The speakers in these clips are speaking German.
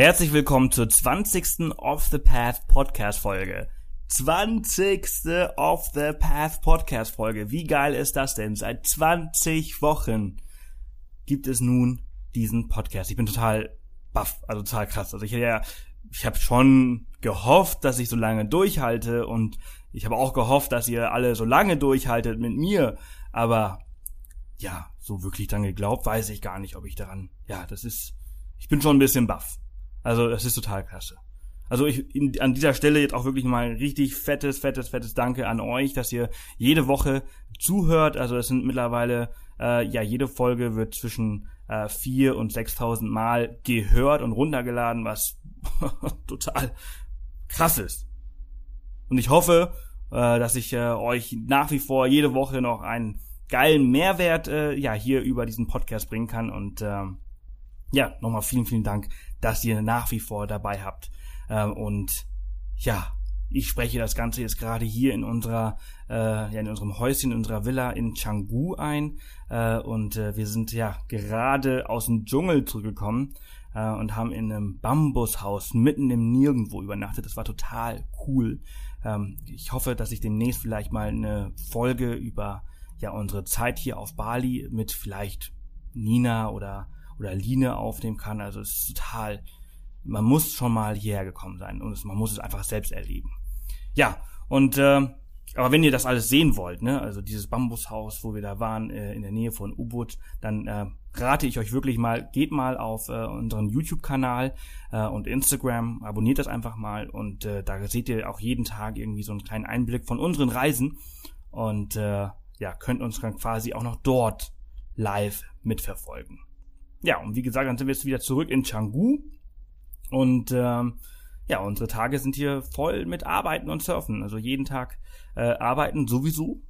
Herzlich willkommen zur 20. Off the Path Podcast Folge. 20. Off the Path Podcast Folge. Wie geil ist das denn? Seit 20 Wochen gibt es nun diesen Podcast. Ich bin total baff, also total krass. Also ich ja, ich habe schon gehofft, dass ich so lange durchhalte und ich habe auch gehofft, dass ihr alle so lange durchhaltet mit mir, aber ja, so wirklich dran geglaubt, weiß ich gar nicht, ob ich daran, ja, das ist, ich bin schon ein bisschen baff. Also, das ist total klasse. Also ich in, an dieser Stelle jetzt auch wirklich mal ein richtig fettes, fettes, fettes Danke an euch, dass ihr jede Woche zuhört. Also es sind mittlerweile, äh, ja, jede Folge wird zwischen äh, vier und 6.000 Mal gehört und runtergeladen, was total krass ist. Und ich hoffe, äh, dass ich äh, euch nach wie vor jede Woche noch einen geilen Mehrwert äh, ja hier über diesen Podcast bringen kann und ähm, ja nochmal vielen vielen Dank, dass ihr nach wie vor dabei habt ähm, und ja ich spreche das Ganze jetzt gerade hier in unserer, äh, ja, in unserem Häuschen, in unserer Villa in Canggu ein. Äh, und äh, wir sind ja gerade aus dem Dschungel zurückgekommen und haben in einem Bambushaus mitten im Nirgendwo übernachtet. Das war total cool. Ähm, ich hoffe, dass ich demnächst vielleicht mal eine Folge über ja unsere Zeit hier auf Bali mit vielleicht Nina oder oder Line aufnehmen kann. Also es ist total, man muss schon mal hierher gekommen sein und es, man muss es einfach selbst erleben. Ja, und äh, aber wenn ihr das alles sehen wollt, ne, also dieses Bambushaus, wo wir da waren, äh, in der Nähe von Ubud, dann äh, rate ich euch wirklich mal, geht mal auf äh, unseren YouTube-Kanal äh, und Instagram, abonniert das einfach mal und äh, da seht ihr auch jeden Tag irgendwie so einen kleinen Einblick von unseren Reisen und äh, ja, könnt uns dann quasi auch noch dort live mitverfolgen. Ja, und wie gesagt, dann sind wir jetzt wieder zurück in Canggu und ähm, ja, unsere Tage sind hier voll mit Arbeiten und Surfen. Also jeden Tag äh, arbeiten sowieso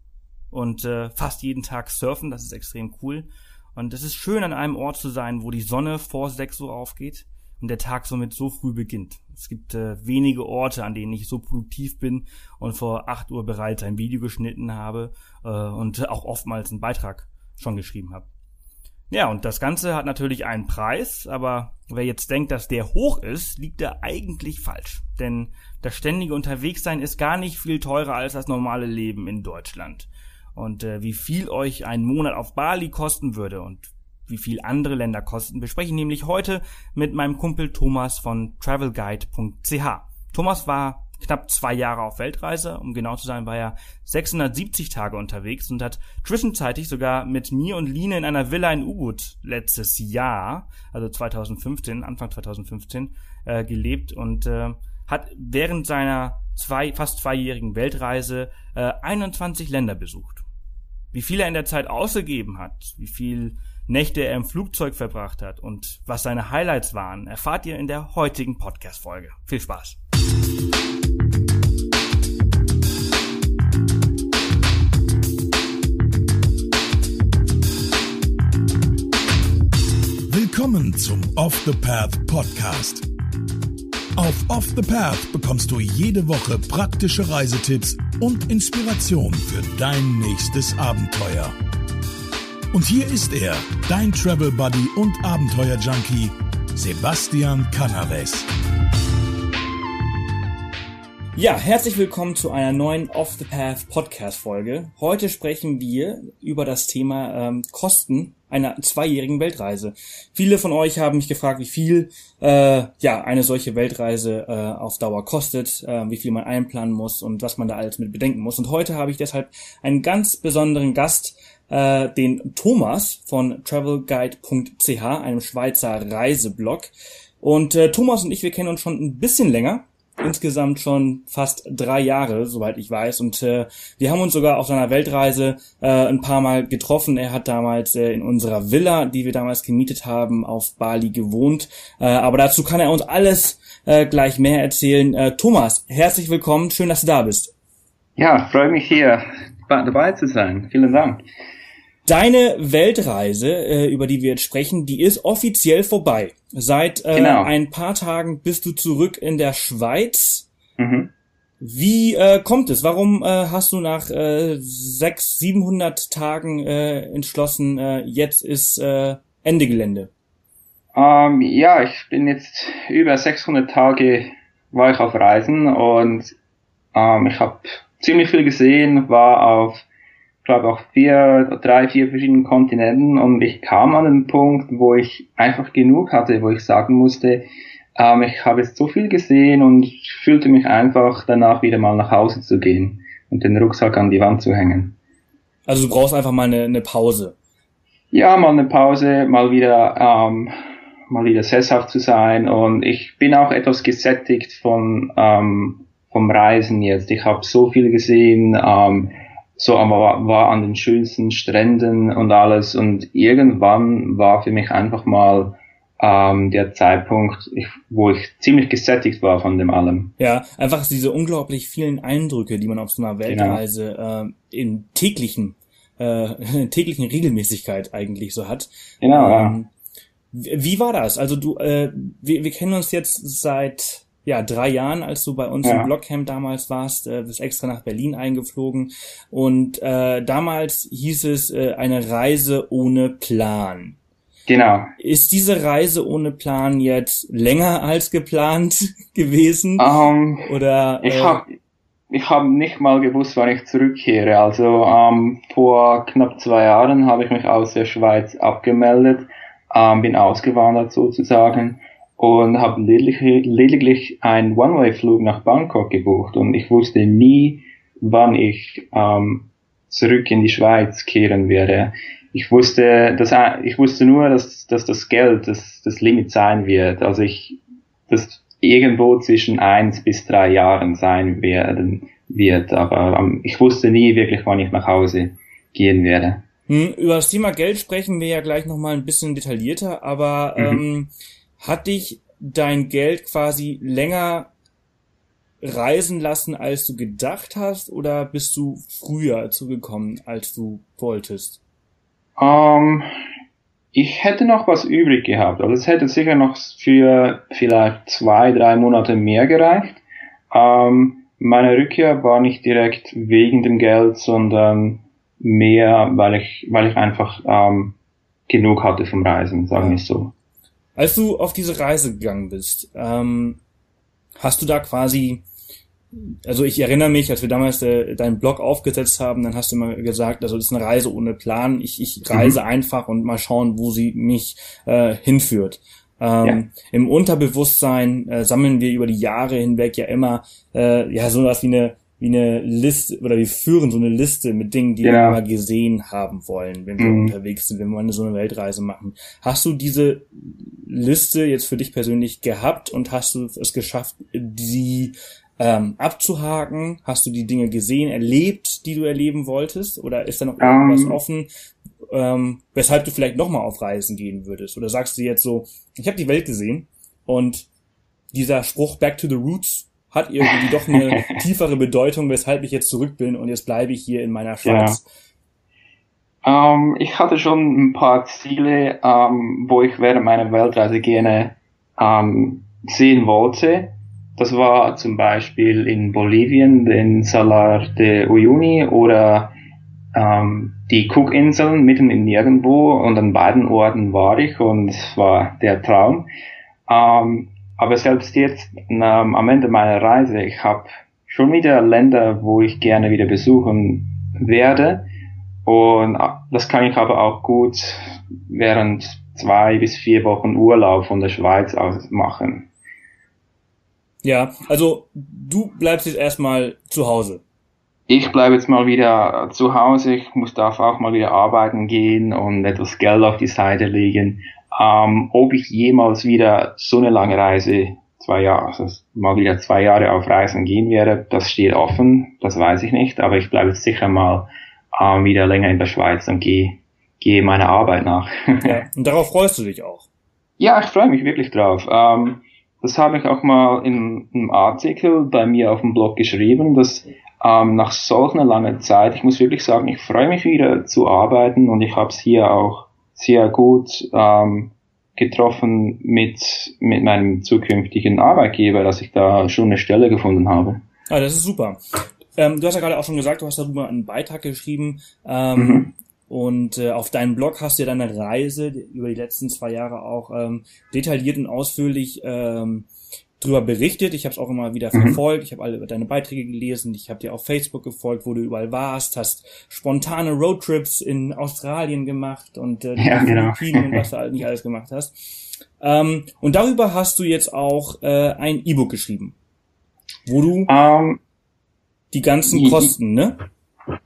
und äh, fast jeden Tag surfen. Das ist extrem cool. Und es ist schön, an einem Ort zu sein, wo die Sonne vor sechs Uhr aufgeht und der Tag somit so früh beginnt. Es gibt äh, wenige Orte, an denen ich so produktiv bin und vor acht Uhr bereits ein Video geschnitten habe äh, und auch oftmals einen Beitrag schon geschrieben habe. Ja, und das Ganze hat natürlich einen Preis, aber wer jetzt denkt, dass der hoch ist, liegt er eigentlich falsch. Denn das ständige Unterwegssein ist gar nicht viel teurer als das normale Leben in Deutschland. Und äh, wie viel euch ein Monat auf Bali kosten würde und wie viel andere Länder kosten, bespreche ich nämlich heute mit meinem Kumpel Thomas von travelguide.ch. Thomas war knapp zwei Jahre auf Weltreise. Um genau zu sein, war er 670 Tage unterwegs und hat zwischenzeitlich sogar mit mir und Line in einer Villa in Ubud letztes Jahr, also 2015, Anfang 2015, äh, gelebt und äh, hat während seiner zwei, fast zweijährigen Weltreise äh, 21 Länder besucht. Wie viel er in der Zeit ausgegeben hat, wie viel Nächte er im Flugzeug verbracht hat und was seine Highlights waren, erfahrt ihr in der heutigen Podcast-Folge. Viel Spaß! Willkommen zum Off the Path Podcast. Auf Off the Path bekommst du jede Woche praktische Reisetipps und Inspiration für dein nächstes Abenteuer. Und hier ist er, dein Travel Buddy und Abenteuer Junkie, Sebastian Canaves. Ja, herzlich willkommen zu einer neuen Off the Path Podcast Folge. Heute sprechen wir über das Thema ähm, Kosten einer zweijährigen Weltreise. Viele von euch haben mich gefragt, wie viel äh, ja eine solche Weltreise äh, auf Dauer kostet, äh, wie viel man einplanen muss und was man da alles mit bedenken muss. Und heute habe ich deshalb einen ganz besonderen Gast, äh, den Thomas von travelguide.ch, einem Schweizer Reiseblog. Und äh, Thomas und ich, wir kennen uns schon ein bisschen länger insgesamt schon fast drei Jahre, soweit ich weiß. Und äh, wir haben uns sogar auf seiner Weltreise äh, ein paar Mal getroffen. Er hat damals äh, in unserer Villa, die wir damals gemietet haben, auf Bali gewohnt. Äh, aber dazu kann er uns alles äh, gleich mehr erzählen. Äh, Thomas, herzlich willkommen. Schön, dass du da bist. Ja, freue mich hier dabei zu sein. Vielen Dank. Deine Weltreise, äh, über die wir jetzt sprechen, die ist offiziell vorbei. Seit äh, genau. ein paar Tagen bist du zurück in der Schweiz. Mhm. Wie äh, kommt es? Warum äh, hast du nach äh, sechs, siebenhundert Tagen äh, entschlossen, äh, jetzt ist äh, Ende Gelände? Ähm, ja, ich bin jetzt über 600 Tage war ich auf Reisen und ähm, ich habe ziemlich viel gesehen, war auf, glaube auch vier, drei, vier verschiedenen Kontinenten und ich kam an einen Punkt, wo ich einfach genug hatte, wo ich sagen musste, ähm, ich habe jetzt so viel gesehen und fühlte mich einfach danach wieder mal nach Hause zu gehen und den Rucksack an die Wand zu hängen. Also du brauchst einfach mal eine, eine Pause. Ja, mal eine Pause, mal wieder ähm, mal wieder sesshaft zu sein und ich bin auch etwas gesättigt von ähm, vom Reisen jetzt. Ich habe so viel gesehen, ähm, so war, war an den schönsten Stränden und alles und irgendwann war für mich einfach mal ähm, der Zeitpunkt, ich, wo ich ziemlich gesättigt war von dem allem. Ja, einfach diese unglaublich vielen Eindrücke, die man auf so einer genau. Weltreise genau. äh, in täglichen äh, täglichen Regelmäßigkeit eigentlich so hat. Genau, ähm, ja. Wie war das? Also du, äh, wir, wir kennen uns jetzt seit ja drei Jahren, als du bei uns ja. im Blockcamp damals warst, äh, bist extra nach Berlin eingeflogen und äh, damals hieß es äh, eine Reise ohne Plan. Genau. Ist diese Reise ohne Plan jetzt länger als geplant gewesen? Um, ähm, Oder? Ich äh, habe ich hab nicht mal gewusst, wann ich zurückkehre. Also ähm, vor knapp zwei Jahren habe ich mich aus der Schweiz abgemeldet ähm, bin ausgewandert sozusagen und habe lediglich, lediglich einen One-Way-Flug nach Bangkok gebucht und ich wusste nie, wann ich ähm, zurück in die Schweiz kehren werde. Ich wusste, dass, ich wusste nur, dass, dass das Geld das, das Limit sein wird. Also ich, das irgendwo zwischen eins bis drei Jahren sein werden wird. Aber ähm, ich wusste nie wirklich, wann ich nach Hause gehen werde. Hm, über das Thema Geld sprechen wir ja gleich nochmal ein bisschen detaillierter, aber mhm. ähm, hat dich dein Geld quasi länger reisen lassen, als du gedacht hast, oder bist du früher zugekommen, als du wolltest? Um, ähm, ich hätte noch was übrig gehabt. Also es hätte sicher noch für vielleicht zwei, drei Monate mehr gereicht. Um, ähm, meine Rückkehr war nicht direkt wegen dem Geld, sondern mehr, weil ich, weil ich einfach ähm, genug hatte vom Reisen, sagen wir ja. so. Als du auf diese Reise gegangen bist, ähm, hast du da quasi, also ich erinnere mich, als wir damals äh, deinen Blog aufgesetzt haben, dann hast du immer gesagt, also das ist eine Reise ohne Plan. Ich, ich reise mhm. einfach und mal schauen, wo sie mich äh, hinführt. Ähm, ja. Im Unterbewusstsein äh, sammeln wir über die Jahre hinweg ja immer äh, ja so was wie eine wie eine Liste oder wir führen so eine Liste mit Dingen, die genau. wir mal gesehen haben wollen, wenn wir mhm. unterwegs sind, wenn wir mal so eine Weltreise machen. Hast du diese Liste jetzt für dich persönlich gehabt und hast du es geschafft, die ähm, abzuhaken? Hast du die Dinge gesehen, erlebt, die du erleben wolltest? Oder ist da noch irgendwas um. Ähm. offen, ähm, weshalb du vielleicht nochmal auf Reisen gehen würdest? Oder sagst du jetzt so, ich habe die Welt gesehen und dieser Spruch Back to the Roots hat irgendwie doch eine tiefere Bedeutung, weshalb ich jetzt zurück bin und jetzt bleibe ich hier in meiner Schweiz. Ja. Ähm, ich hatte schon ein paar Ziele, ähm, wo ich während meiner Weltreise gerne ähm, sehen wollte. Das war zum Beispiel in Bolivien den Salar de Uyuni oder die Cookinseln mitten im Nirgendwo und an beiden Orten war ich und es war der Traum. Aber selbst jetzt ähm, am Ende meiner Reise, ich habe schon wieder Länder, wo ich gerne wieder besuchen werde. Und äh, das kann ich aber auch gut während zwei bis vier Wochen Urlaub von der Schweiz aus machen. Ja, also du bleibst jetzt erstmal zu Hause. Ich bleibe jetzt mal wieder zu Hause. Ich muss darf auch mal wieder arbeiten gehen und etwas Geld auf die Seite legen. Ähm, ob ich jemals wieder so eine lange Reise, zwei Jahre, also mal wieder zwei Jahre auf Reisen gehen werde, das steht offen, das weiß ich nicht, aber ich bleibe jetzt sicher mal ähm, wieder länger in der Schweiz und gehe gehe meiner Arbeit nach. ja, und darauf freust du dich auch. Ja, ich freue mich wirklich drauf. Ähm, das habe ich auch mal in einem Artikel bei mir auf dem Blog geschrieben, dass ähm, nach solch einer langen Zeit, ich muss wirklich sagen, ich freue mich wieder zu arbeiten und ich habe es hier auch sehr gut ähm, getroffen mit, mit meinem zukünftigen Arbeitgeber, dass ich da schon eine Stelle gefunden habe. Ah, das ist super. Ähm, du hast ja gerade auch schon gesagt, du hast darüber einen Beitrag geschrieben. Ähm, mhm. Und äh, auf deinem Blog hast du ja deine Reise über die letzten zwei Jahre auch ähm, detailliert und ausführlich ähm, drüber berichtet. Ich habe es auch immer wieder mhm. verfolgt. Ich habe alle deine Beiträge gelesen. Ich habe dir auf Facebook gefolgt, wo du überall warst. Hast spontane Roadtrips in Australien gemacht und äh, ja, genau. Philippinen und was du halt nicht alles gemacht hast. Ähm, und darüber hast du jetzt auch äh, ein E-Book geschrieben, wo du um, ähm, die ganzen Kosten, ne?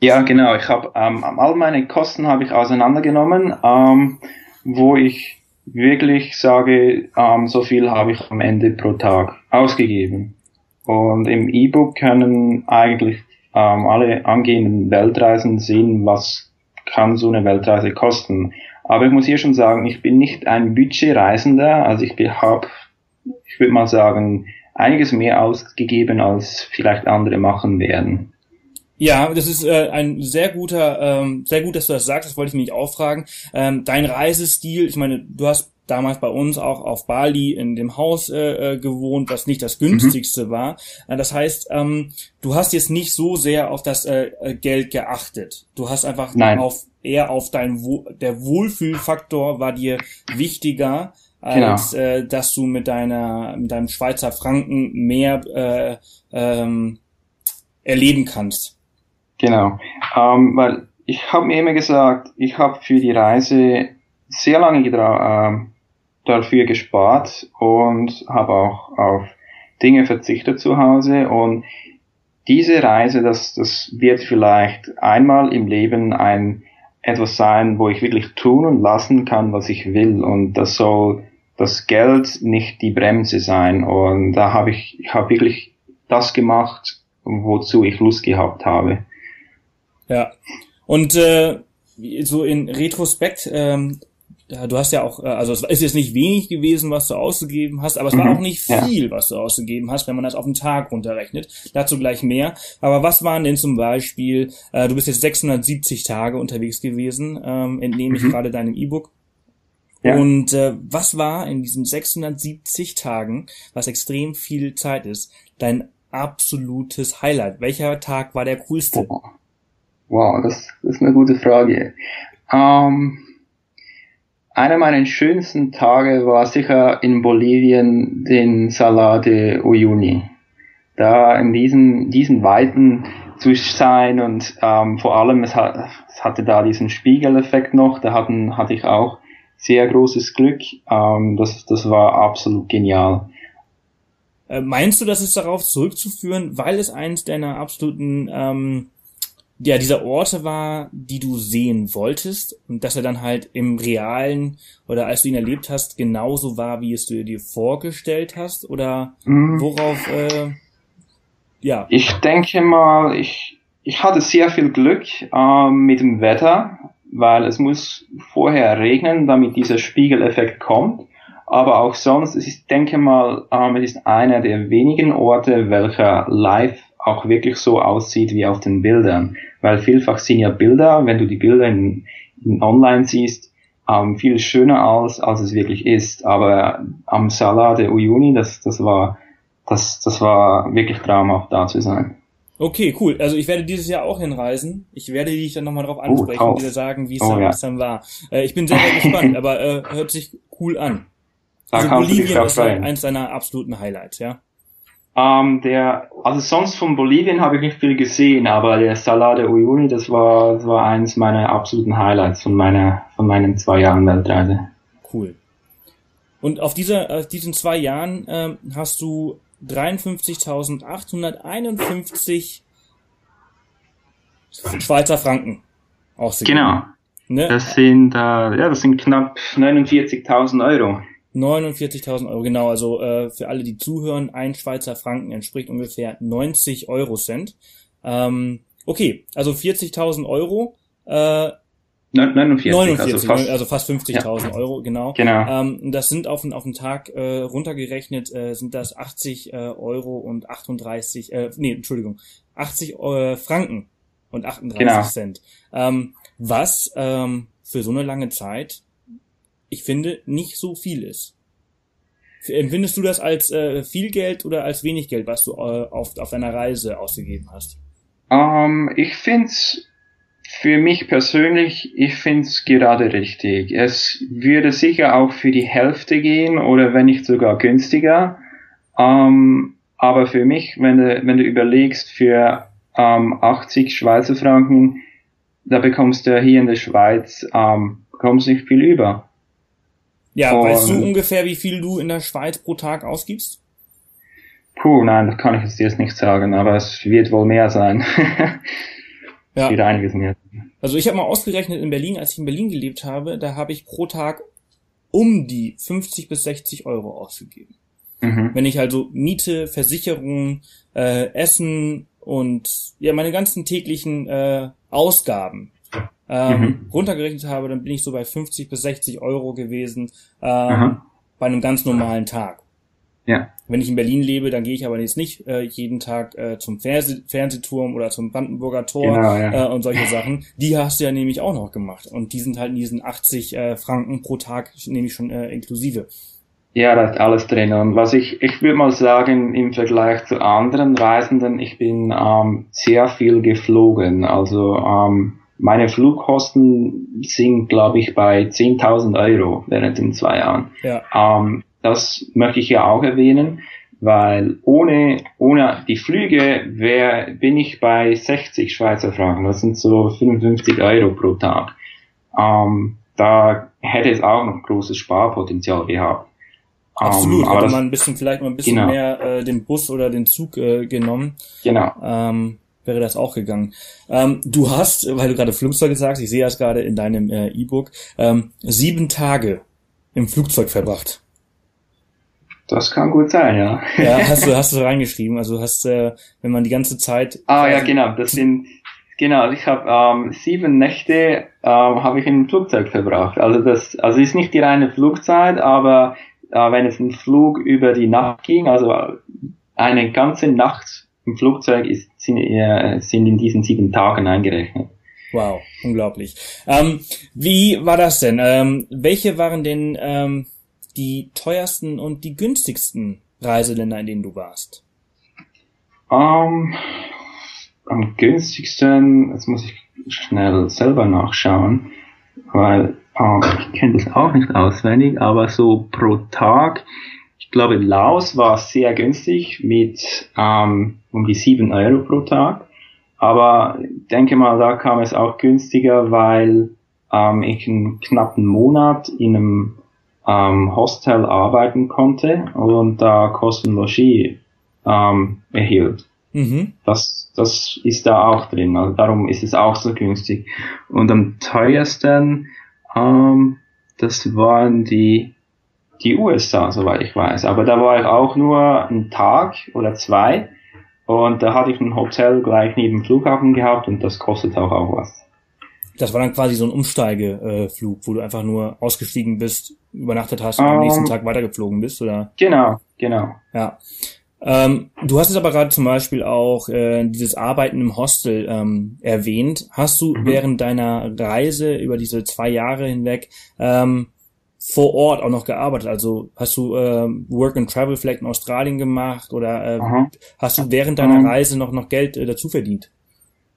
Ja, genau. Ich habe ähm, all meine Kosten habe ich auseinandergenommen, ähm, wo ich wirklich sage, ähm, so viel habe ich am Ende pro Tag ausgegeben. Und im E-Book können eigentlich ähm, alle angehenden Weltreisen sehen, was kann so eine Weltreise kosten. Aber ich muss hier schon sagen, ich bin nicht ein Budgetreisender, also ich habe, ich würde mal sagen, einiges mehr ausgegeben, als vielleicht andere machen werden. Ja, das ist äh, ein sehr guter, ähm, sehr gut, dass du das sagst. Das wollte ich mich auch fragen. Ähm, dein Reisestil, ich meine, du hast damals bei uns auch auf Bali in dem Haus äh, äh gewohnt, was nicht das günstigste mhm. war. Äh, das heißt, ähm, du hast jetzt nicht so sehr auf das äh, äh Geld geachtet. Du hast einfach Nein. auf eher auf dein Wo der Wohlfühlfaktor war dir wichtiger als genau. äh, dass du mit deiner mit deinem Schweizer Franken mehr äh, ähm, erleben kannst. Genau, ähm, weil ich habe mir immer gesagt, ich habe für die Reise sehr lange äh, dafür gespart und habe auch auf Dinge verzichtet zu Hause. Und diese Reise, das, das wird vielleicht einmal im Leben ein etwas sein, wo ich wirklich tun und lassen kann, was ich will. Und das soll das Geld nicht die Bremse sein. Und da habe ich, ich habe wirklich das gemacht, wozu ich Lust gehabt habe. Ja. Und äh, so in Retrospekt, ähm, du hast ja auch, äh, also es ist jetzt nicht wenig gewesen, was du ausgegeben hast, aber es war mhm, auch nicht viel, ja. was du ausgegeben hast, wenn man das auf den Tag runterrechnet. Dazu gleich mehr. Aber was waren denn zum Beispiel, äh, du bist jetzt 670 Tage unterwegs gewesen, ähm, entnehme ich mhm. gerade deinem E-Book. Ja. Und äh, was war in diesen 670 Tagen, was extrem viel Zeit ist, dein absolutes Highlight? Welcher Tag war der coolste? Oh. Wow, das, ist eine gute Frage. Ähm, einer meiner schönsten Tage war sicher in Bolivien den Salar de Uyuni. Da in diesen, diesen Weiten zu sein und ähm, vor allem es, hat, es hatte da diesen Spiegeleffekt noch, da hatten, hatte ich auch sehr großes Glück. Ähm, das, das war absolut genial. Äh, meinst du, das ist darauf zurückzuführen, weil es eins deiner absoluten ähm, ja, dieser Orte war, die du sehen wolltest und dass er dann halt im realen oder als du ihn erlebt hast, genauso war, wie es du dir vorgestellt hast oder mhm. worauf, äh, ja. Ich denke mal, ich, ich hatte sehr viel Glück äh, mit dem Wetter, weil es muss vorher regnen, damit dieser Spiegeleffekt kommt. Aber auch sonst, ich denke mal, ähm, es ist einer der wenigen Orte, welcher live auch wirklich so aussieht wie auf den Bildern. Weil vielfach sind ja Bilder, wenn du die Bilder in, in online siehst, ähm, viel schöner aus, als es wirklich ist. Aber am Salar de Uyuni, das, das war, das, das war wirklich traumhaft da zu sein. Okay, cool. Also ich werde dieses Jahr auch hinreisen. Ich werde dich dann nochmal drauf oh, ansprechen oh, und dir sagen, wie es oh, dann, ja. dann war. Äh, ich bin sehr, sehr gespannt, aber äh, hört sich cool an. Da also Bolivien ist eins deiner absoluten Highlights, ja? Ähm, der, also sonst von Bolivien habe ich nicht viel gesehen, aber der Salar de Uyuni, das war, das war eins meiner absoluten Highlights von meiner, von meinen zwei Jahren Weltreise. Cool. Und auf dieser, auf diesen zwei Jahren ähm, hast du 53.851 Schweizer Franken ausgegeben. Genau. Ne? Das sind, äh, ja, das sind knapp 49.000 Euro. 49.000 Euro, genau. Also äh, für alle, die zuhören, ein Schweizer Franken entspricht ungefähr 90 Euro Cent. Ähm, okay, also 40.000 Euro. Äh, 49, 49 also fast, also fast 50.000 ja. Euro, genau. genau. Ähm, das sind auf, auf den Tag äh, runtergerechnet, äh, sind das 80 äh, Euro und 38, äh, nee, Entschuldigung, 80 äh, Franken und 38 genau. Cent. Ähm, was ähm, für so eine lange Zeit ich finde, nicht so viel ist. Empfindest du das als äh, viel Geld oder als wenig Geld, was du äh, auf, auf deiner Reise ausgegeben hast? Um, ähm, ich finde für mich persönlich, ich finde es gerade richtig. Es würde sicher auch für die Hälfte gehen oder wenn nicht sogar günstiger. Ähm, aber für mich, wenn du, wenn du überlegst, für ähm, 80 Schweizer Franken, da bekommst du hier in der Schweiz bekommst nicht viel über. Ja, Und, weißt du ungefähr, wie viel du in der Schweiz pro Tag ausgibst? Puh, nein, das kann ich jetzt nicht sagen, aber es wird wohl mehr sein. ja. Wieder einiges mehr. Also ich habe mal ausgerechnet in Berlin, als ich in Berlin gelebt habe, da habe ich pro Tag um die 50 bis 60 Euro ausgegeben. Mhm. Wenn ich also Miete, Versicherung, äh, Essen und ja meine ganzen täglichen äh, Ausgaben ähm, mhm. runtergerechnet habe, dann bin ich so bei 50 bis 60 Euro gewesen ähm, bei einem ganz normalen Tag. Ja. Wenn ich in Berlin lebe, dann gehe ich aber jetzt nicht äh, jeden Tag äh, zum Fernseh Fernsehturm oder zum Brandenburger Tor genau, ja. äh, und solche Sachen. Die hast du ja nämlich auch noch gemacht. Und die sind halt in diesen 80 äh, Franken pro Tag nämlich schon äh, inklusive. Ja, da ist alles drin. Und was ich, ich würde mal sagen, im Vergleich zu anderen Reisenden, ich bin ähm, sehr viel geflogen. Also ähm, meine Flugkosten sind, glaube ich, bei 10.000 Euro während den zwei Jahren. Ja. Ähm, das möchte ich ja auch erwähnen, weil ohne, ohne die Flüge wär, bin ich bei 60 Schweizer Franken. Das sind so 55 Euro pro Tag. Ähm, da hätte es auch noch großes Sparpotenzial gehabt. Absolut, ähm, aber hätte man ein bisschen, vielleicht mal ein bisschen genau. mehr äh, den Bus oder den Zug äh, genommen. Genau. Ähm, wäre das auch gegangen. Ähm, du hast, weil du gerade Flugzeug sagst, ich sehe das gerade in deinem äh, E-Book, ähm, sieben Tage im Flugzeug verbracht. Das kann gut sein, ja. Ja, hast du, hast du reingeschrieben. Also hast, äh, wenn man die ganze Zeit. Ah ja, genau. Das sind genau. Ich habe ähm, sieben Nächte ähm, habe ich im Flugzeug verbracht. Also das, also ist nicht die reine Flugzeit, aber äh, wenn es ein Flug über die Nacht ging, also eine ganze Nacht im Flugzeug ist, sind, äh, sind in diesen sieben Tagen eingerechnet. Wow, unglaublich. Ähm, wie war das denn? Ähm, welche waren denn ähm, die teuersten und die günstigsten Reiseländer, in denen du warst? Um, am günstigsten, jetzt muss ich schnell selber nachschauen, weil um, ich kenne das auch nicht auswendig, aber so pro Tag, ich glaube Laos war sehr günstig mit um, um die sieben Euro pro Tag, aber ich denke mal, da kam es auch günstiger, weil um, ich einen knappen Monat in einem ähm, Hostel arbeiten konnte und da Kosten Logis ähm, erhielt. Mhm. Das, das ist da auch drin, also darum ist es auch so günstig. Und am teuersten, ähm, das waren die, die USA, soweit ich weiß. Aber da war ich auch nur einen Tag oder zwei und da hatte ich ein Hotel gleich neben dem Flughafen gehabt und das kostet auch, auch was. Das war dann quasi so ein Umsteigeflug, wo du einfach nur ausgestiegen bist, übernachtet hast und um, am nächsten ähm, Tag weitergeflogen bist, oder? Genau, genau. Ja. Ähm, du hast es aber gerade zum Beispiel auch äh, dieses Arbeiten im Hostel ähm, erwähnt. Hast du mhm. während deiner Reise über diese zwei Jahre hinweg ähm, vor Ort auch noch gearbeitet? Also hast du äh, Work and Travel vielleicht in Australien gemacht oder äh, hast du während deiner um, Reise noch noch Geld äh, dazu verdient?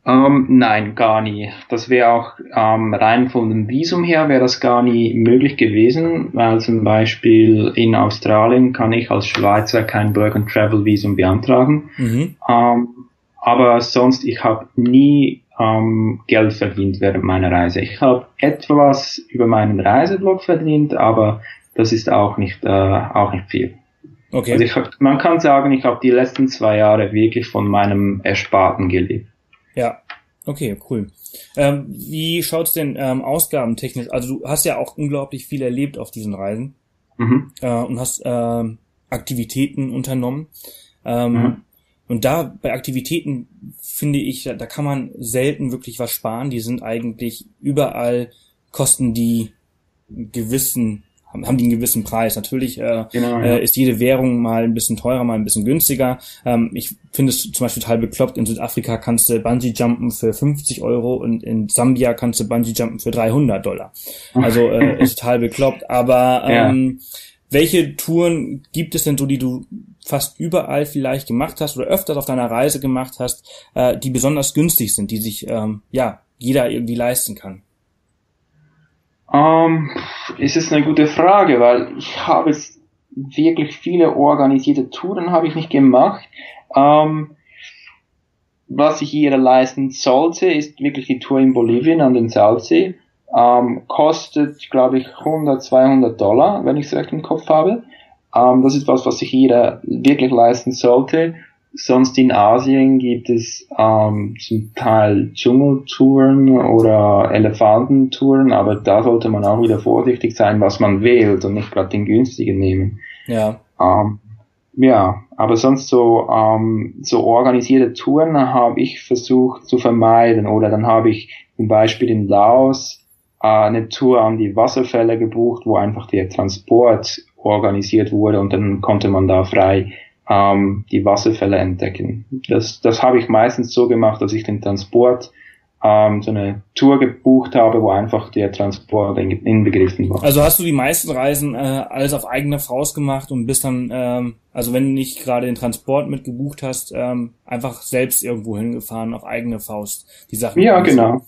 Ähm, nein, gar nie. Das wäre auch ähm, rein von dem Visum her wäre das gar nie möglich gewesen, weil zum Beispiel in Australien kann ich als Schweizer kein Work and Travel Visum beantragen. Mhm. Ähm, aber sonst ich habe nie ähm, Geld verdient während meiner Reise. Ich habe etwas über meinen Reiseblog verdient, aber das ist auch nicht äh, auch nicht viel. Okay. Also ich hab, man kann sagen, ich habe die letzten zwei Jahre wirklich von meinem Ersparten gelebt. Ja, okay, cool. Ähm, wie schaut's denn ähm, ausgabentechnisch? Also du hast ja auch unglaublich viel erlebt auf diesen Reisen mhm. äh, und hast ähm, Aktivitäten unternommen. Ähm, mhm. Und da bei Aktivitäten finde ich, da, da kann man selten wirklich was sparen. Die sind eigentlich überall kosten die gewissen haben die einen gewissen Preis. Natürlich äh, genau, ja. äh, ist jede Währung mal ein bisschen teurer, mal ein bisschen günstiger. Ähm, ich finde es zum Beispiel total bekloppt. In Südafrika kannst du Bungee jumpen für 50 Euro und in Sambia kannst du Bungee jumpen für 300 Dollar. Also äh, ist total bekloppt. Aber ähm, ja. welche Touren gibt es denn so, die du fast überall vielleicht gemacht hast oder öfters auf deiner Reise gemacht hast, äh, die besonders günstig sind, die sich ähm, ja jeder irgendwie leisten kann? Ähm, ist es eine gute Frage, weil ich habe es wirklich viele organisierte Touren habe ich nicht gemacht. Ähm, was sich jeder leisten sollte, ist wirklich die Tour in Bolivien an den Salzsee. Ähm, kostet, glaube ich, 100, 200 Dollar, wenn ich es recht im Kopf habe. Ähm, das ist was, was sich jeder wirklich leisten sollte. Sonst in Asien gibt es ähm, zum Teil Dschungeltouren oder Elefantentouren, aber da sollte man auch wieder vorsichtig sein, was man wählt und nicht gerade den günstigen nehmen. Ja. Ähm, ja, aber sonst so ähm, so organisierte Touren habe ich versucht zu vermeiden oder dann habe ich zum Beispiel in Laos äh, eine Tour an die Wasserfälle gebucht, wo einfach der Transport organisiert wurde und dann konnte man da frei ähm, die Wasserfälle entdecken. Das, das habe ich meistens so gemacht, dass ich den Transport ähm, so eine Tour gebucht habe, wo einfach der Transport inbegriffen war. Also hast du die meisten Reisen äh, alles auf eigene Faust gemacht und bist dann, ähm, also wenn du nicht gerade den Transport mit gebucht hast, ähm, einfach selbst irgendwo hingefahren auf eigene Faust die Sachen. Ja, genau.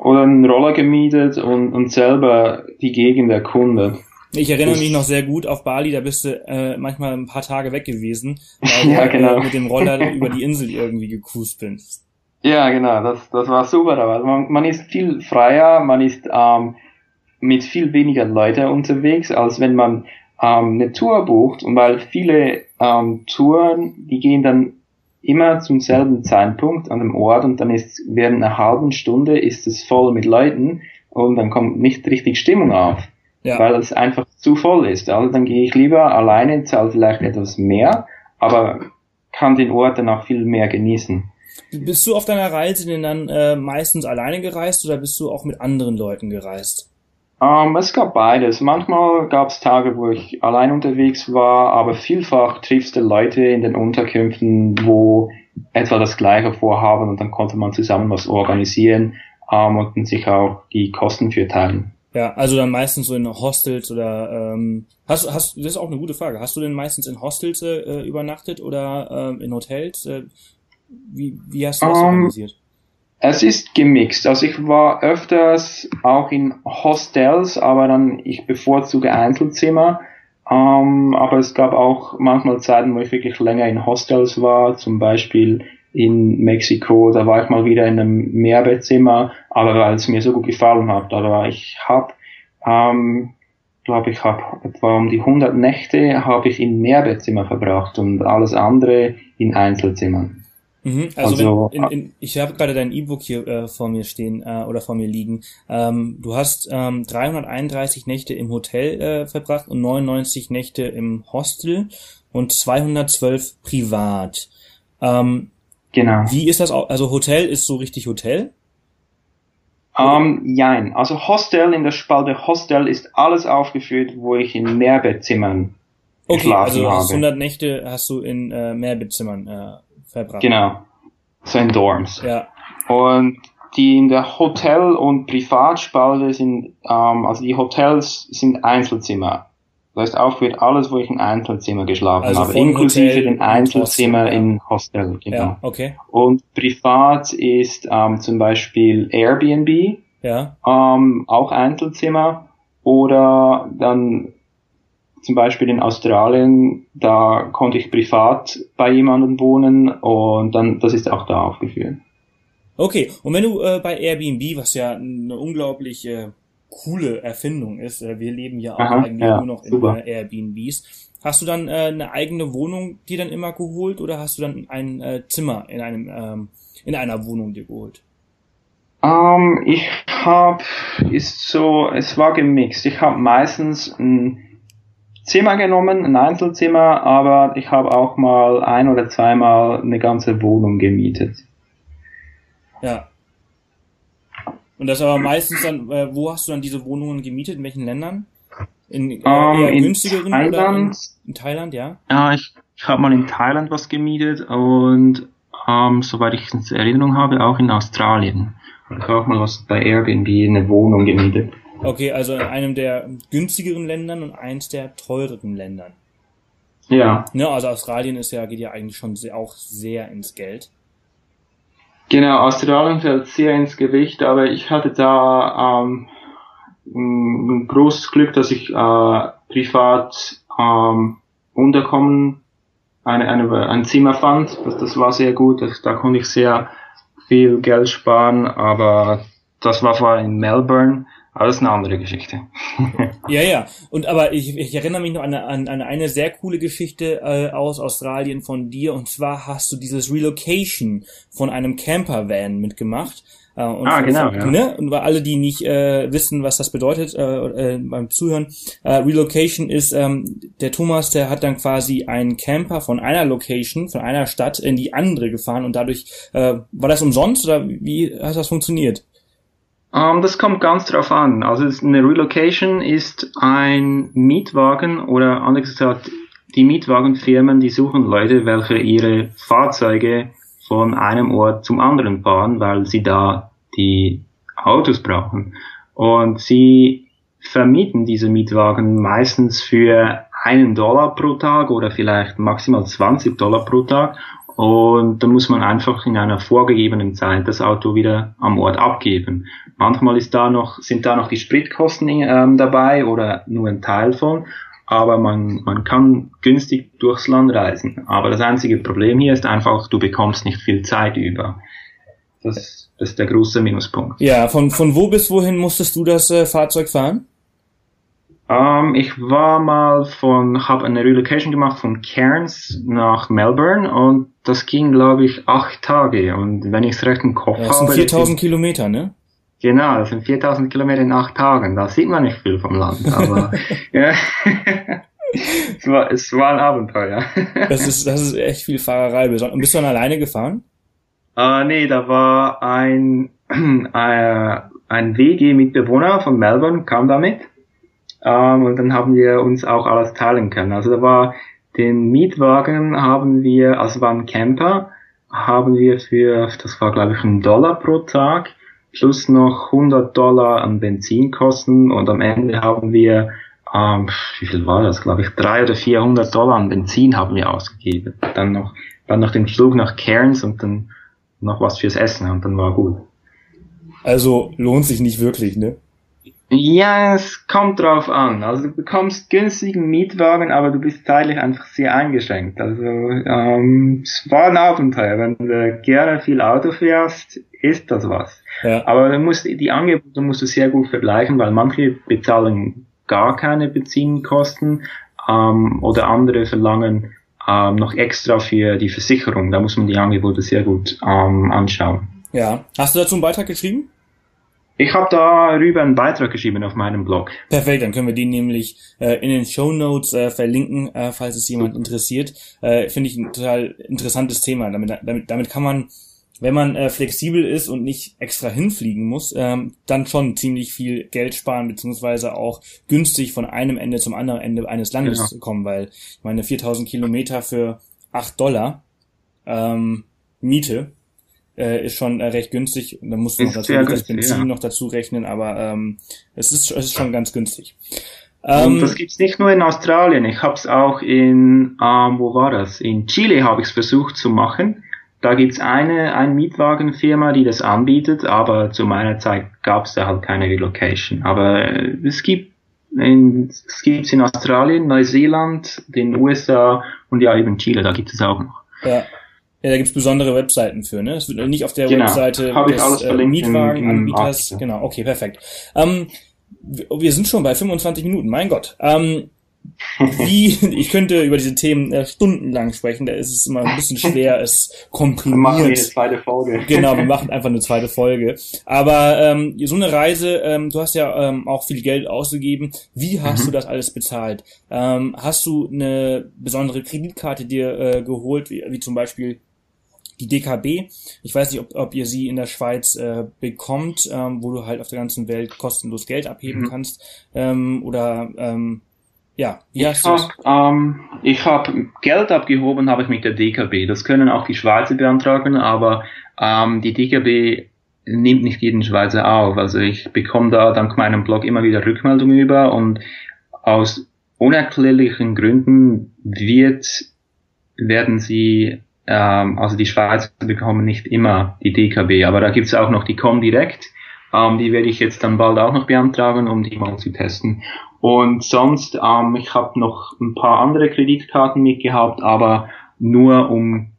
Oder einen Roller gemietet und, und selber die Gegend erkundet. Ich erinnere mich noch sehr gut auf Bali, da bist du äh, manchmal ein paar Tage weg gewesen, weil ja, du genau. mit dem Roller über die Insel irgendwie gecruised bist. Ja, genau, das, das war super. Aber man, man ist viel freier, man ist ähm, mit viel weniger Leuten unterwegs, als wenn man ähm, eine Tour bucht. Und weil viele ähm, Touren, die gehen dann immer zum selben Zeitpunkt an dem Ort und dann ist während einer halben Stunde ist es voll mit Leuten und dann kommt nicht richtig Stimmung auf Ja. weil es einfach zu voll ist. Also dann gehe ich lieber alleine, zahle vielleicht etwas mehr, aber kann den Ort dann auch viel mehr genießen. Bist du auf deiner Reise denn dann äh, meistens alleine gereist oder bist du auch mit anderen Leuten gereist? Ähm, es gab beides. Manchmal gab es Tage, wo ich allein unterwegs war, aber vielfach triffst du Leute in den Unterkünften, wo etwa das Gleiche vorhaben und dann konnte man zusammen was organisieren ähm, und sich auch die Kosten für teilen. Ja, also dann meistens so in Hostels oder ähm, hast du hast das ist auch eine gute Frage. Hast du denn meistens in Hostels äh, übernachtet oder ähm, in Hotels? Äh, wie wie hast du das Ähm, organisiert? Es ist gemixt. Also ich war öfters auch in Hostels, aber dann ich bevorzuge Einzelzimmer. Ähm, aber es gab auch manchmal Zeiten, wo ich wirklich länger in Hostels war, zum Beispiel in Mexiko, da war ich mal wieder in einem Mehrbettzimmer, aber weil es mir so gut gefallen hat. Aber ich habe, ähm, glaube ich, habe etwa um die 100 Nächte habe ich in Mehrbettzimmer verbracht und alles andere in Einzelzimmern. Mhm, also, also, wenn, in, in, ich habe gerade dein E-Book hier äh, vor mir stehen äh, oder vor mir liegen. Ähm, du hast ähm, 331 Nächte im Hotel äh, verbracht und 99 Nächte im Hostel und 212 privat. Ähm, Genau. wie ist das? Also Hotel ist so richtig Hotel? Ähm, jein. Also Hostel, in der Spalte Hostel ist alles aufgeführt, wo ich in Mehrbettzimmern Okay, geschlafen also habe. 100 Nächte hast du in äh, Mehrbettzimmern äh, verbracht. Genau. So in Dorms. Ja. Und die in der Hotel- und Privatspalte sind, ähm, also die Hotels sind Einzelzimmer. Das heißt aufgeführt alles, wo ich in Einzelzimmer geschlafen Also habe, inklusive Hotel den und Einzelzimmer Hostel, ja. in Hostel. Genau. Ja, okay. Und privat ist ähm, zum Beispiel Airbnb, Ja. ähm, auch Einzelzimmer oder dann zum Beispiel in Australien, da konnte ich privat bei jemandem wohnen und dann, das ist auch da aufgeführt. Okay, und wenn du äh, bei Airbnb, was ja eine unglaublich äh, coole Erfindung ist, äh, wir leben ja auch Aha, eigentlich ja, nur noch in super. äh, Airbnbs, hast du dann äh, eine eigene Wohnung dir dann immer geholt oder hast du dann ein äh, Zimmer in einem ähm, in einer Wohnung dir geholt? Ähm, ich habe, ist so, es war gemixt. Ich habe meistens ein Zimmer genommen, ein Einzelzimmer, aber ich habe auch mal ein oder zweimal eine ganze Wohnung gemietet. Ja. Und das aber meistens dann, äh, wo hast du dann diese Wohnungen gemietet? In welchen Ländern? In äh, Ähm, eher in günstigeren oder in, Thailand. in Thailand, ja? Ja, ich, ich habe mal in Thailand was gemietet und ähm, soweit ich es in Erinnerung habe, auch in Australien. Ich habe auch mal was bei Airbnb eine Wohnung gemietet. Okay, also in einem der günstigeren Ländern und eins der teureren Ländern. Ja, Ne, also Australien ist ja, geht ja eigentlich schon sehr, auch sehr ins Geld. Genau, Australien fällt sehr ins Gewicht, aber ich hatte da ähm, ein großes Glück, dass ich äh, privat ähm, unterkommen eine, eine, ein Zimmer fand. Das, das war sehr gut. Das, da konnte ich sehr viel Geld sparen, aber das war vor allem in Melbourne. Aber das ist eine andere Geschichte. ja, ja. Und aber ich, ich erinnere mich noch an eine, an eine sehr coole Geschichte äh, aus Australien von dir. Und zwar hast du dieses Relocation von einem Campervan mitgemacht. Äh, und ah, genau. ja. ne? Und weil alle, die nicht äh, wissen, was das bedeutet äh, äh, beim Zuhören, äh, Relocation ist, ähm, der Thomas, der hat dann quasi einen Camper von einer Location, von einer Stadt in die andere gefahren und dadurch, äh, war das umsonst oder wie hat das funktioniert? Um, ähm, das kommt ganz drauf an. Also eine Relocation ist ein Mietwagen oder anders gesagt, die Mietwagenfirmen, die suchen Leute, welche ihre Fahrzeuge von einem Ort zum anderen fahren, weil sie da die Autos brauchen. Und sie vermieten diese Mietwagen meistens für einen Dollar pro Tag oder vielleicht maximal 20 Dollar pro Tag. Und dann muss man einfach in einer vorgegebenen Zeit das Auto wieder am Ort abgeben. Manchmal ist da noch, sind da noch die Spritkosten ähm, dabei oder nur ein Teil von aber man, man kann günstig durchs Land reisen. Aber das einzige Problem hier ist einfach, du bekommst nicht viel Zeit über. Das, das ist der große Minuspunkt. Ja, von, von wo bis wohin musstest du das äh, Fahrzeug fahren? Um, ähm, ich war mal von, habe eine Relocation gemacht von Cairns nach Melbourne und das ging, glaube ich, acht Tage. Und wenn ich es recht im Kopf habe... Das sind 4000 Kilometer, ne? Genau, das sind 4000 Kilometer in acht Tagen. Da sieht man nicht viel vom Land, aber es, war, es war ein Abenteuer. das, ist, das ist echt viel Fahrerei. Und bist du dann alleine gefahren? Uh, nee, da war ein, äh, ein WG-Mitbewohner von Melbourne, kam damit. Um, und dann haben wir uns auch alles teilen können. Also da war den Mietwagen haben wir, also war ein Camper, haben wir für, das war glaube ich ein Dollar pro Tag, plus noch 100 Dollar an Benzinkosten und am Ende haben wir, ähm, wie viel war das, glaube ich, 300 oder 400 Dollar an Benzin haben wir ausgegeben. Dann noch, dann noch den Flug nach Cairns und dann noch was fürs Essen und dann war gut. Also lohnt sich nicht wirklich, ne? Ja, es kommt drauf an. Also du bekommst günstigen Mietwagen, aber du bist zeitlich einfach sehr eingeschränkt. Also ähm, es war ein Abenteuer. Wenn du gerne viel Auto fährst, ist das was. Ja. Aber du musst, die Angebote musst du sehr gut vergleichen, weil manche bezahlen gar keine Benzinkosten ähm, oder andere verlangen ähm, noch extra für die Versicherung. Da muss man die Angebote sehr gut ähm, anschauen. Ja. Hast du dazu einen Beitrag geschrieben? Ich habe darüber einen Beitrag geschrieben auf meinem Blog. Perfekt, dann können wir den nämlich äh, in den Show Notes äh, verlinken, äh, falls es jemand interessiert. Äh, Finde ich ein total interessantes Thema. Damit, damit, damit kann man, wenn man äh, flexibel ist und nicht extra hinfliegen muss, ähm, dann schon ziemlich viel Geld sparen, beziehungsweise auch günstig von einem Ende zum anderen Ende eines Landes genau. kommen, weil ich meine 4000 Kilometer für 8 Dollar ähm, Miete äh, ist schon äh, recht günstig. Da musst du noch natürlich das Benzin ja. noch dazu rechnen, aber ähm, es, ist, es ist schon ganz günstig. Ähm, Und das gibt's nicht nur in Australien. Ich habe es auch in, ähm, wo war das? In Chile habe ich es versucht zu machen. Da gibt's eine, eine Mietwagenfirma, die das anbietet, aber zu meiner Zeit gab's da halt keine Relocation. Aber äh, es gibt in, es gibt's in Australien, Neuseeland, den USA und ja eben Chile, da gibt es auch noch. Ja. Ja, da gibt's besondere Webseiten für, ne? Es wird nicht auf der genau. Webseite des äh, Mietwagenanbieters. Genau, okay, perfekt. Ähm, wir sind schon bei 25 Minuten, mein Gott. Ähm, wie, ich könnte über diese Themen äh, stundenlang sprechen, da ist es immer ein bisschen schwer, es komprimiert. Wir machen eine zweite Folge. Genau, wir machen einfach eine zweite Folge. Aber ähm, so eine Reise, ähm, du hast ja ähm, auch viel Geld ausgegeben. Wie hast mhm. du das alles bezahlt? Ähm, hast du eine besondere Kreditkarte dir äh, geholt, wie, wie zum Beispiel die DKB. Ich weiß nicht, ob, ob ihr sie in der Schweiz äh, bekommt, ähm, wo du halt auf der ganzen Welt kostenlos Geld abheben mhm. kannst. Ähm, oder ähm, ja, wie hast du ähm, Ich habe Geld abgehoben, habe ich mit der DKB. Das können auch die Schweizer beantragen, aber ähm, die DKB nimmt nicht jeden Schweizer auf. Also ich bekomme da dank meinem Blog immer wieder Rückmeldungen über und aus unerklärlichen Gründen wird werden sie ähm, also die Schweizer bekommen nicht immer die DKB, aber da gibt's auch noch die Comdirect. Ähm, die werde ich jetzt dann bald auch noch beantragen, um die mal zu testen. Und sonst, ähm, ich habe noch ein paar andere Kreditkarten mitgehabt, aber nur um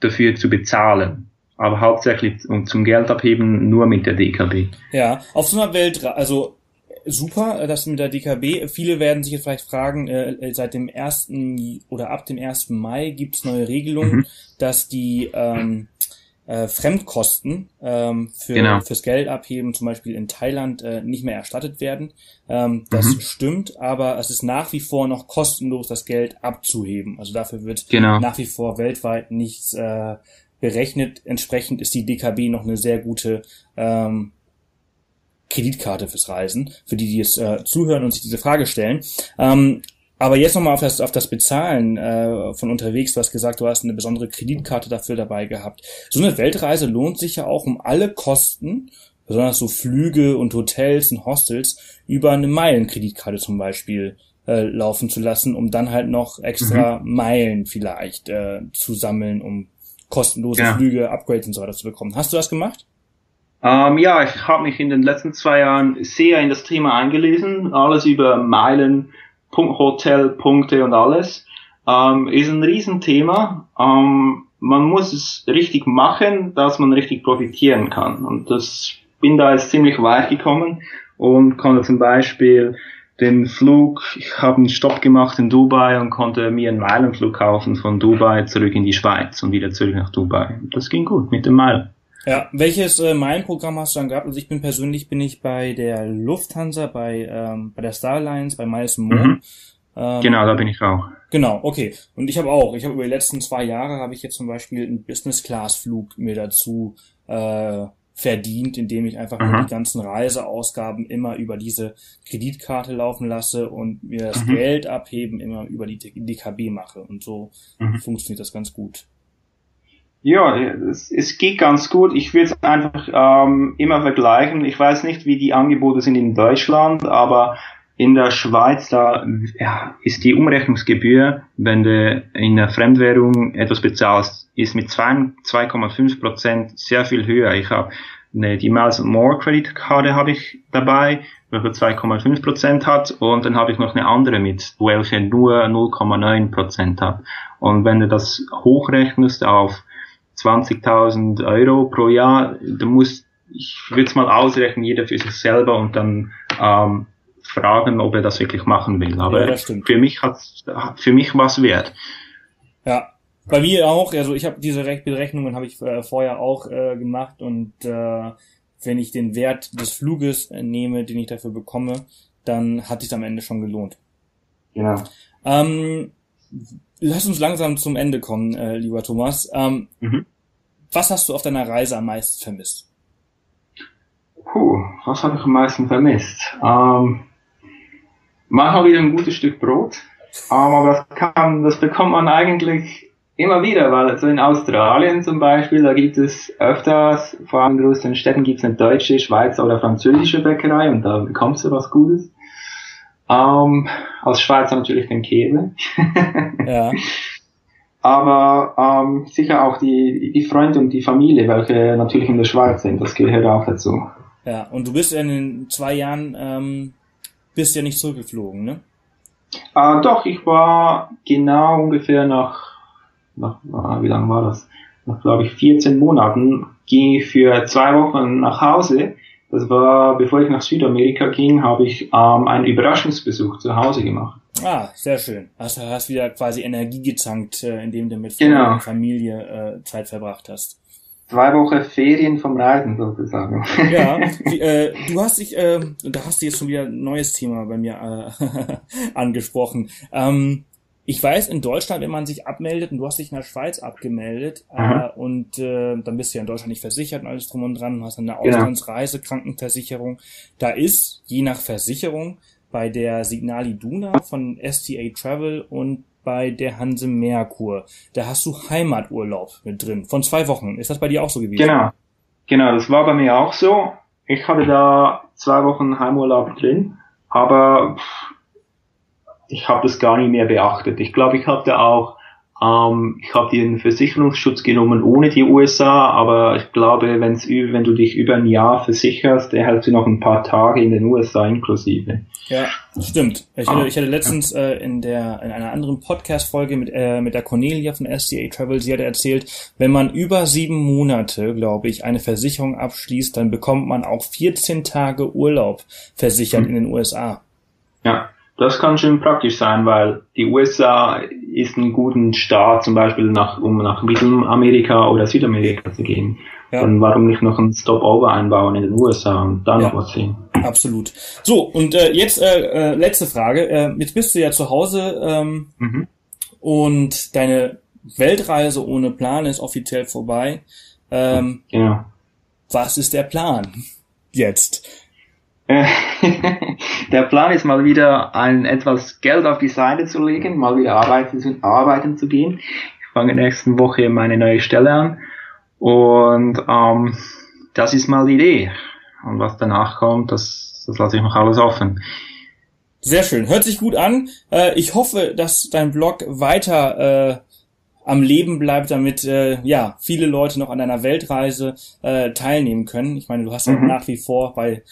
dafür zu bezahlen. Aber hauptsächlich um zum Geld abheben nur mit der DKB. Ja, auf so einer Welt, also super, äh, das mit der DKB. Viele werden sich jetzt vielleicht fragen, äh, äh seit dem ersten oder ab dem ersten Mai gibt es neue Regelungen, mhm. dass die ähm, äh, Fremdkosten ähm, für, genau. fürs Geld abheben, zum Beispiel in Thailand, äh, nicht mehr erstattet werden. Ähm, das mhm. stimmt, aber es ist nach wie vor noch kostenlos, das Geld abzuheben. Also dafür wird genau. nach wie vor weltweit nichts äh, berechnet. Entsprechend ist die DKB noch eine sehr gute ähm, Kreditkarte fürs Reisen, für die, die jetzt äh, zuhören und sich diese Frage stellen. Ähm, aber jetzt nochmal auf das, auf das Bezahlen äh, von unterwegs. Du hast gesagt, du hast eine besondere Kreditkarte dafür dabei gehabt. So eine Weltreise lohnt sich ja auch um alle Kosten, besonders so Flüge und Hotels und Hostels, über eine Meilenkreditkarte zum Beispiel äh, laufen zu lassen, um dann halt noch extra mhm. Meilen vielleicht äh, zu sammeln, um kostenlose ja. Flüge, Upgrades und so weiter zu bekommen. Hast du das gemacht? Ähm, ja, ich habe mich in den letzten zwei Jahren sehr in das Thema eingelesen, alles über Meilen, Hotelpunkte und alles. Ähm, ist ein Riesenthema. Ähm, man muss es richtig machen, dass man richtig profitieren kann. Und das bin da jetzt ziemlich weit gekommen und konnte zum Beispiel den Flug, ich habe einen Stopp gemacht in Dubai und konnte mir einen Meilenflug kaufen von Dubai zurück in die Schweiz und wieder zurück nach Dubai. Das ging gut mit dem Meilen. Ja, welches äh, Meilenprogramm hast du dann gehabt? Also ich bin persönlich bin ich bei der Lufthansa, bei ähm, bei der Starlines, bei Miles More. Mhm. Ähm, genau, da bin ich auch. Genau, okay. Und ich habe auch, ich habe über die letzten zwei Jahre habe ich jetzt zum Beispiel einen Business-Class-Flug mir dazu äh, verdient, indem ich einfach mhm. die ganzen Reiseausgaben immer über diese Kreditkarte laufen lasse und mir das mhm. Geld abheben immer über die DKB mache. Und so mhm. funktioniert das ganz gut. Ja, es, es geht ganz gut. Ich würde es einfach ähm, immer vergleichen. Ich weiß nicht, wie die Angebote sind in Deutschland, aber in der Schweiz, da ja, ist die Umrechnungsgebühr, wenn du in der Fremdwährung etwas bezahlst, ist mit 2,5 Prozent sehr viel höher. Ich habe eine, die Miles More Kreditkarte habe ich dabei, welche 2,5 Prozent hat, und dann habe ich noch eine andere mit, welche nur 0,9 Prozent hat. Und wenn du das hochrechnest auf 20.000 Euro pro Jahr. Da muss, ich würde es mal ausrechnen, jeder für sich selber und dann ähm, fragen, ob er das wirklich machen will. Aber ja, für mich hat für mich was wert. Ja, bei mir auch. Also ich habe diese Berechnungen habe ich äh, vorher auch äh, gemacht und äh, wenn ich den Wert des Fluges äh, nehme, den ich dafür bekomme, dann hat sich am Ende schon gelohnt. Genau. Ähm, lass uns langsam zum Ende kommen, äh, lieber Thomas. Ähm, mhm. Was hast du auf deiner Reise am meisten vermisst? Puh, was habe ich am meisten vermisst? Ähm, manchmal wieder ein gutes Stück Brot, aber das kann, das bekommt man eigentlich immer wieder, weil also in Australien zum Beispiel, da gibt es öfters, vor allem in größeren Städten gibt es eine deutsche, Schweizer oder französische Bäckerei und da bekommst du was Gutes. Ähm, als Schweizer natürlich den Käse. ja. Aber ähm, sicher auch die, die Freunde und die Familie, welche natürlich in der Schweiz sind, das gehört auch dazu. Ja, und du bist in den zwei Jahren, ähm, bist ja nicht zurückgeflogen, ne? Äh, doch, ich war genau ungefähr nach, nach wie lange war das? Nach, glaube ich, 14 Monaten ging ich für zwei Wochen nach Hause das war, bevor ich nach Südamerika ging, habe ich ähm, einen Überraschungsbesuch zu Hause gemacht. Ah, sehr schön. Also hast wieder quasi Energie gezankt, äh, indem du mit genau. Familie äh, Zeit verbracht hast. Zwei Wochen Ferien vom Reisen sozusagen. Ja, wie, äh, du hast dich, äh, da hast du jetzt schon wieder ein neues Thema bei mir äh, angesprochen. Ähm, ich weiß, in Deutschland, wenn man sich abmeldet, und du hast dich in der Schweiz abgemeldet, äh, und äh, dann bist du ja in Deutschland nicht versichert und alles drum und dran, und hast eine genau. Auslandsreise, Krankenversicherung. Da ist, je nach Versicherung, bei der Signali Duna von STA Travel und bei der Hanse Merkur, da hast du Heimaturlaub mit drin, von zwei Wochen. Ist das bei dir auch so gewesen? Genau. Genau, das war bei mir auch so. Ich hatte da zwei Wochen Heimurlaub drin, aber ich habe das gar nicht mehr beachtet. Ich glaube, ich hatte auch Ähm, ich habe den Versicherungsschutz genommen ohne die USA, aber ich glaube, wenn's, wenn du dich über ein Jahr versicherst, der hält du noch ein paar Tage in den USA inklusive. Ja, stimmt. Ich hatte, ich hatte letztens äh, in der in einer anderen Podcast-Folge mit, äh, mit der Cornelia von SCA Travel, sie hatte erzählt, wenn man über sieben Monate, glaube ich, eine Versicherung abschließt, dann bekommt man auch 14 Tage Urlaub versichert mhm. in den USA. Ja, das kann schon praktisch sein, weil die USA ist ein guter Staat, zum Beispiel nach, um nach Mittelamerika oder Südamerika zu gehen. Ja. Dann warum nicht noch ein Stopover einbauen in den USA und dann ja. noch was sehen? Absolut. So, und äh, jetzt äh, äh, letzte Frage. Äh, jetzt bist du ja zu Hause ähm, mhm. und deine Weltreise ohne Plan ist offiziell vorbei. Ähm, genau. Was ist der Plan jetzt? der Plan ist mal wieder ein etwas Geld auf die Seite zu legen, mal wieder arbeiten zu, arbeiten zu gehen. Ich fange nächste Woche meine neue Stelle an und ähm, das ist mal die Idee. Und was danach kommt, das, das lasse ich noch alles offen. Sehr schön, hört sich gut an. Äh, ich hoffe, dass dein Blog weiter äh, am Leben bleibt, damit äh, ja viele Leute noch an deiner Weltreise äh, teilnehmen können. Ich meine, du hast ja mhm. nach wie vor bei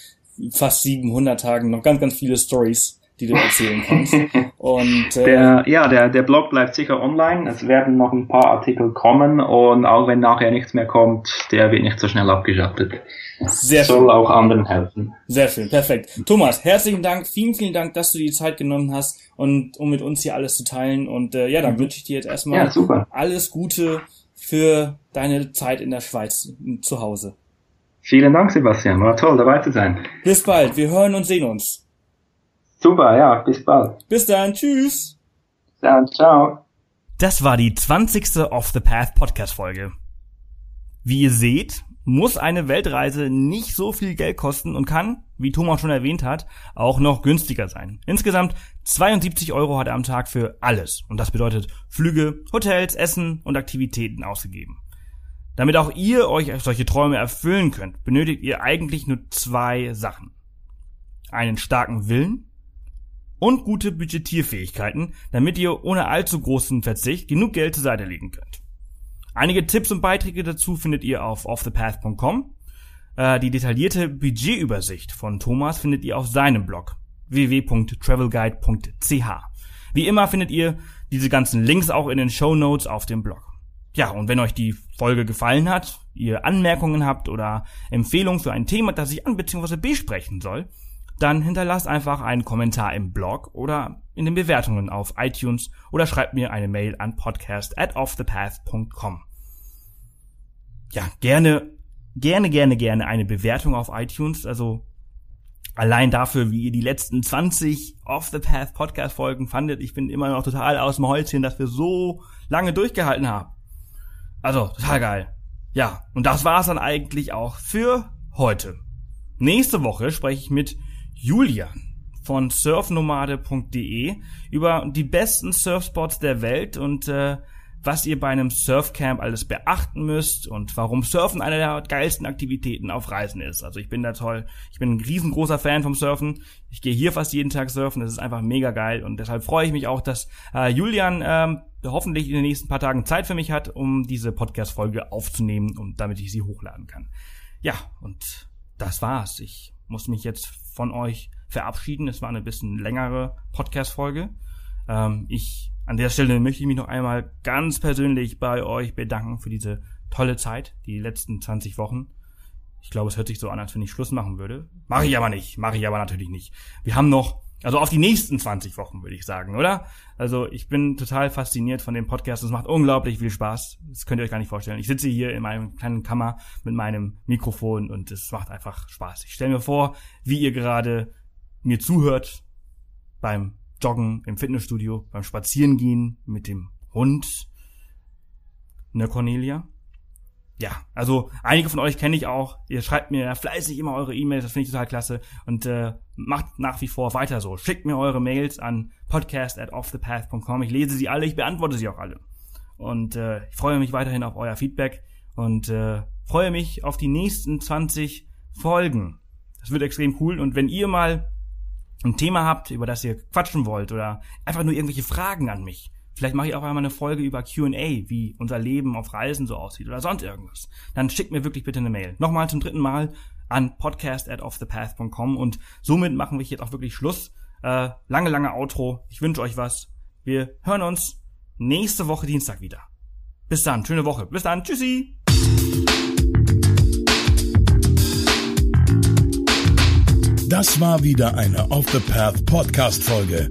fast 700 Tagen noch ganz, ganz viele Stories, die du erzählen kannst. Und äh, der, ja, der, der Blog bleibt sicher online. Es werden noch ein paar Artikel kommen und auch wenn nachher nichts mehr kommt, der wird nicht so schnell abgeschattet. Sehr Soll schön. auch anderen helfen. Sehr schön, perfekt. Thomas, herzlichen Dank, vielen, vielen Dank, dass du die Zeit genommen hast und um mit uns hier alles zu teilen. Und äh, ja, dann mhm. wünsche ich dir jetzt erstmal ja, alles Gute für deine Zeit in der Schweiz zu Hause. Vielen Dank, Sebastian. War toll, dabei zu sein. Bis bald. Wir hören und sehen uns. Super, ja. Bis bald. Bis dann. Tschüss. Dann, ciao. Das war die 20. Off the Path Podcast Folge. Wie ihr seht, muss eine Weltreise nicht so viel Geld kosten und kann, wie Thomas schon erwähnt hat, auch noch günstiger sein. Insgesamt 72 Euro hat er am Tag für alles. Und das bedeutet Flüge, Hotels, Essen und Aktivitäten ausgegeben. Damit auch ihr euch solche Träume erfüllen könnt, benötigt ihr eigentlich nur zwei Sachen. Einen starken Willen und gute Budgetierfähigkeiten, damit ihr ohne allzu großen Verzicht genug Geld zur Seite legen könnt. Einige Tipps und Beiträge dazu findet ihr auf offthepath.com. Äh, die detaillierte Budgetübersicht von Thomas findet ihr auf seinem Blog www.travelguide.ch. Wie immer findet ihr diese ganzen Links auch in den Show Notes auf dem Blog. Ja, und wenn euch die Folge gefallen hat, ihr Anmerkungen habt oder Empfehlungen für ein Thema, das ich an bzw. besprechen soll, dann hinterlasst einfach einen Kommentar im Blog oder in den Bewertungen auf iTunes oder schreibt mir eine Mail an podcast at offthepath.com. Ja, gerne, gerne, gerne, gerne eine Bewertung auf iTunes, also allein dafür, wie ihr die letzten 20 Off the Path Podcast Folgen fandet. Ich bin immer noch total aus dem Häuschen, dass wir so lange durchgehalten haben. Also, total geil. Ja, und das war's dann eigentlich auch für heute. Nächste Woche spreche ich mit Julian von surfnomade.de über die besten Surfspots der Welt und äh, was ihr bei einem Surfcamp alles beachten müsst und warum Surfen eine der geilsten Aktivitäten auf Reisen ist. Also ich bin da toll. Ich bin ein riesengroßer Fan vom Surfen. Ich gehe hier fast jeden Tag surfen. Das ist einfach mega geil und deshalb freue ich mich auch, dass äh, Julian ähm, hoffentlich in den nächsten paar Tagen Zeit für mich hat, um diese Podcast-Folge aufzunehmen und damit ich sie hochladen kann. Ja, und das war's. Ich muss mich jetzt von euch verabschieden. Es war eine bisschen längere Podcast-Folge. Ähm, ich an der Stelle möchte ich mich noch einmal ganz persönlich bei euch bedanken für diese tolle Zeit, die letzten 20 Wochen. Ich glaube, es hört sich so an, als wenn ich Schluss machen würde. Mache ich aber nicht. Mache ich aber natürlich nicht. Wir haben noch, also auf die nächsten 20 Wochen, würde ich sagen, oder? Also ich bin total fasziniert von dem Podcast. Es macht unglaublich viel Spaß. Das könnt ihr euch gar nicht vorstellen. Ich sitze hier in meinem kleinen Kammer mit meinem Mikrofon und es macht einfach Spaß. Ich stelle mir vor, wie ihr gerade mir zuhört beim Joggen im Fitnessstudio, beim Spazierengehen mit dem Hund. Ne, Cornelia? Ja, also einige von euch kenne ich auch. Ihr schreibt mir fleißig immer eure E-Mails, das finde ich total klasse. Und äh, macht nach wie vor weiter so. Schickt mir eure Mails an podcast at offthepath.com. Ich lese sie alle, ich beantworte sie auch alle. Und äh, ich freue mich weiterhin auf euer Feedback und äh, freue mich auf die nächsten 20 Folgen. Das wird extrem cool. Und wenn ihr mal ein Thema habt, über das ihr quatschen wollt oder einfach nur irgendwelche Fragen an mich, Vielleicht mache ich auch einmal eine Folge über Q&A, wie unser Leben auf Reisen so aussieht oder sonst irgendwas. Dann schickt mir wirklich bitte eine Mail. Nochmal zum dritten Mal an podcast at offthepath.com und somit machen wir jetzt auch wirklich Schluss. Äh, lange, lange Outro. Ich wünsche euch was. Wir hören uns nächste Woche Dienstag wieder. Bis dann, schöne Woche. Bis dann, tschüssi. Das war wieder eine Off the Path Podcast Folge.